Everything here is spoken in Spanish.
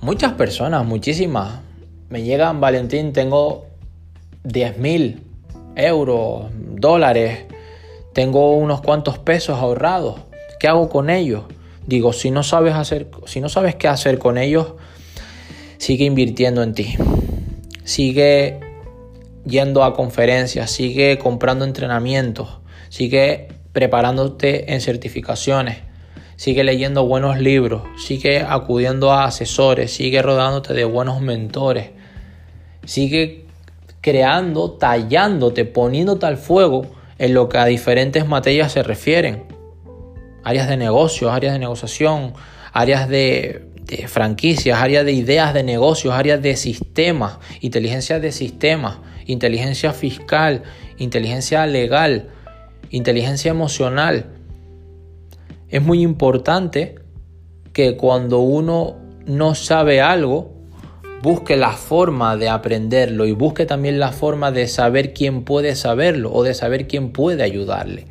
Muchas personas, muchísimas, me llegan, Valentín, tengo 10 mil euros, dólares, tengo unos cuantos pesos ahorrados, ¿qué hago con ellos? Digo, si no sabes hacer, si no sabes qué hacer con ellos, sigue invirtiendo en ti. Sigue yendo a conferencias, sigue comprando entrenamientos, sigue preparándote en certificaciones, sigue leyendo buenos libros, sigue acudiendo a asesores, sigue rodándote de buenos mentores, sigue creando, tallándote, poniéndote al fuego en lo que a diferentes materias se refieren. Áreas de negocios, áreas de negociación, áreas de, franquicias, áreas de ideas de negocios, áreas de sistemas, inteligencia de sistemas, inteligencia fiscal, inteligencia legal, inteligencia emocional. Es muy importante que cuando uno no sabe algo, busque la forma de aprenderlo y busque también la forma de saber quién puede saberlo o de saber quién puede ayudarle.